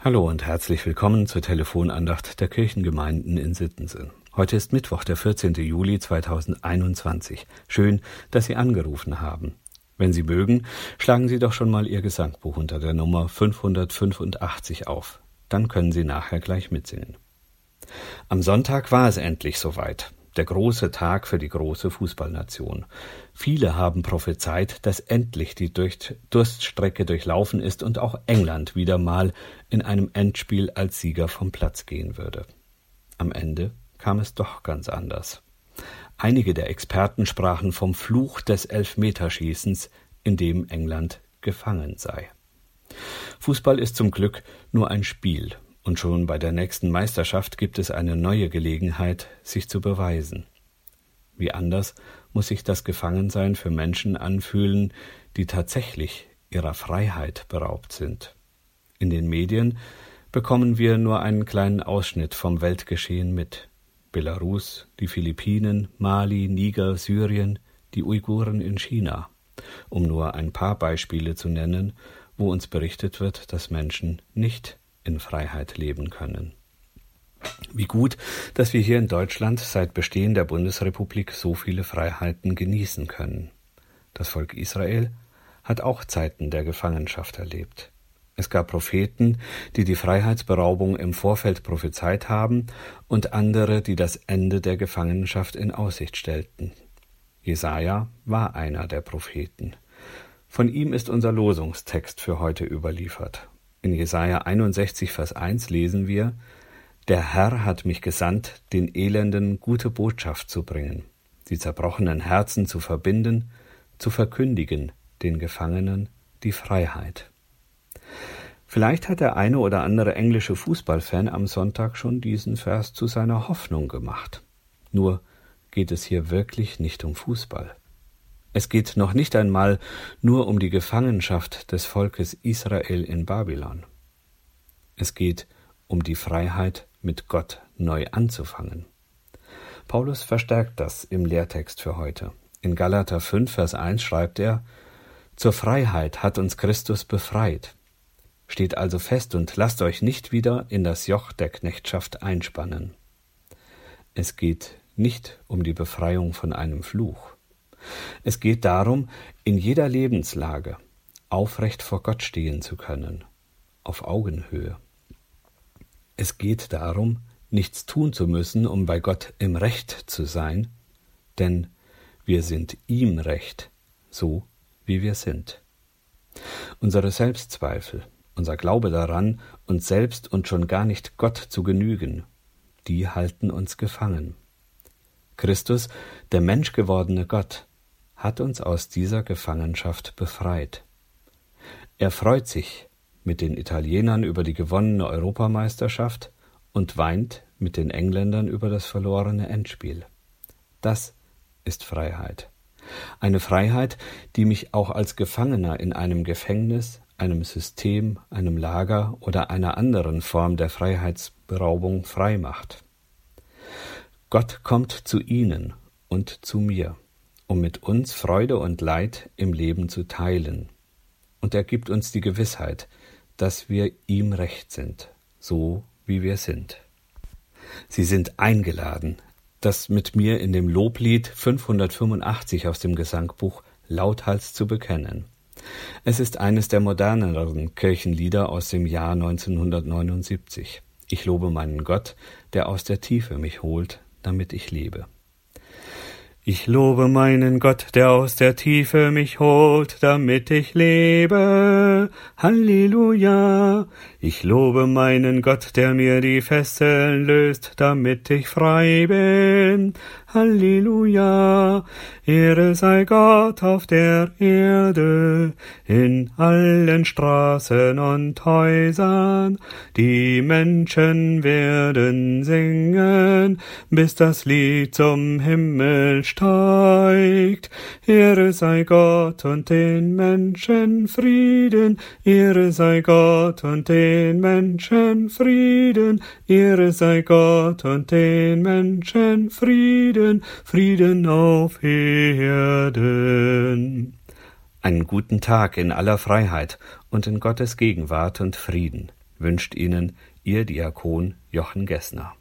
Hallo und herzlich willkommen zur Telefonandacht der Kirchengemeinden in Sittensen. Heute ist Mittwoch, der 14. Juli 2021. Schön, dass Sie angerufen haben. Wenn Sie mögen, schlagen Sie doch schon mal Ihr Gesangbuch unter der Nummer 585 auf. Dann können Sie nachher gleich mitsingen. Am Sonntag war es endlich soweit der große Tag für die große Fußballnation. Viele haben prophezeit, dass endlich die Durststrecke durchlaufen ist und auch England wieder mal in einem Endspiel als Sieger vom Platz gehen würde. Am Ende kam es doch ganz anders. Einige der Experten sprachen vom Fluch des Elfmeterschießens, in dem England gefangen sei. Fußball ist zum Glück nur ein Spiel und schon bei der nächsten Meisterschaft gibt es eine neue Gelegenheit, sich zu beweisen. Wie anders muss sich das Gefangensein für Menschen anfühlen, die tatsächlich ihrer Freiheit beraubt sind. In den Medien bekommen wir nur einen kleinen Ausschnitt vom Weltgeschehen mit. Belarus, die Philippinen, Mali, Niger, Syrien, die Uiguren in China, um nur ein paar Beispiele zu nennen, wo uns berichtet wird, dass Menschen nicht in Freiheit leben können. Wie gut, dass wir hier in Deutschland seit Bestehen der Bundesrepublik so viele Freiheiten genießen können. Das Volk Israel hat auch Zeiten der Gefangenschaft erlebt. Es gab Propheten, die die Freiheitsberaubung im Vorfeld prophezeit haben und andere, die das Ende der Gefangenschaft in Aussicht stellten. Jesaja war einer der Propheten. Von ihm ist unser Losungstext für heute überliefert. In Jesaja 61, Vers 1 lesen wir, Der Herr hat mich gesandt, den Elenden gute Botschaft zu bringen, die zerbrochenen Herzen zu verbinden, zu verkündigen den Gefangenen die Freiheit. Vielleicht hat der eine oder andere englische Fußballfan am Sonntag schon diesen Vers zu seiner Hoffnung gemacht. Nur geht es hier wirklich nicht um Fußball. Es geht noch nicht einmal nur um die Gefangenschaft des Volkes Israel in Babylon. Es geht um die Freiheit, mit Gott neu anzufangen. Paulus verstärkt das im Lehrtext für heute. In Galater 5, Vers 1 schreibt er, Zur Freiheit hat uns Christus befreit. Steht also fest und lasst euch nicht wieder in das Joch der Knechtschaft einspannen. Es geht nicht um die Befreiung von einem Fluch. Es geht darum, in jeder Lebenslage aufrecht vor Gott stehen zu können, auf Augenhöhe. Es geht darum, nichts tun zu müssen, um bei Gott im Recht zu sein, denn wir sind ihm recht, so wie wir sind. Unsere Selbstzweifel, unser Glaube daran, uns selbst und schon gar nicht Gott zu genügen, die halten uns gefangen. Christus, der menschgewordene Gott, hat uns aus dieser Gefangenschaft befreit. Er freut sich mit den Italienern über die gewonnene Europameisterschaft und weint mit den Engländern über das verlorene Endspiel. Das ist Freiheit. Eine Freiheit, die mich auch als Gefangener in einem Gefängnis, einem System, einem Lager oder einer anderen Form der Freiheitsberaubung frei macht. Gott kommt zu Ihnen und zu mir um mit uns Freude und Leid im Leben zu teilen. Und er gibt uns die Gewissheit, dass wir ihm recht sind, so wie wir sind. Sie sind eingeladen, das mit mir in dem Loblied 585 aus dem Gesangbuch lauthals zu bekennen. Es ist eines der moderneren Kirchenlieder aus dem Jahr 1979. Ich lobe meinen Gott, der aus der Tiefe mich holt, damit ich lebe. Ich lobe meinen Gott, der aus der Tiefe mich holt, damit ich lebe. Halleluja. Ich lobe meinen Gott, der mir die Fesseln löst, damit ich frei bin. Halleluja. Ehre sei Gott auf der Erde, in allen Straßen und Häusern. Die Menschen werden singen, bis das Lied zum Himmel steigt. Ehre sei Gott und den Menschen Frieden. Ehre sei Gott und den Menschen Frieden. Ehre sei Gott und den Menschen Frieden. Frieden, Frieden auf Erden. Einen guten Tag in aller Freiheit und in Gottes Gegenwart und Frieden. wünscht Ihnen Ihr Diakon Jochen Gessner.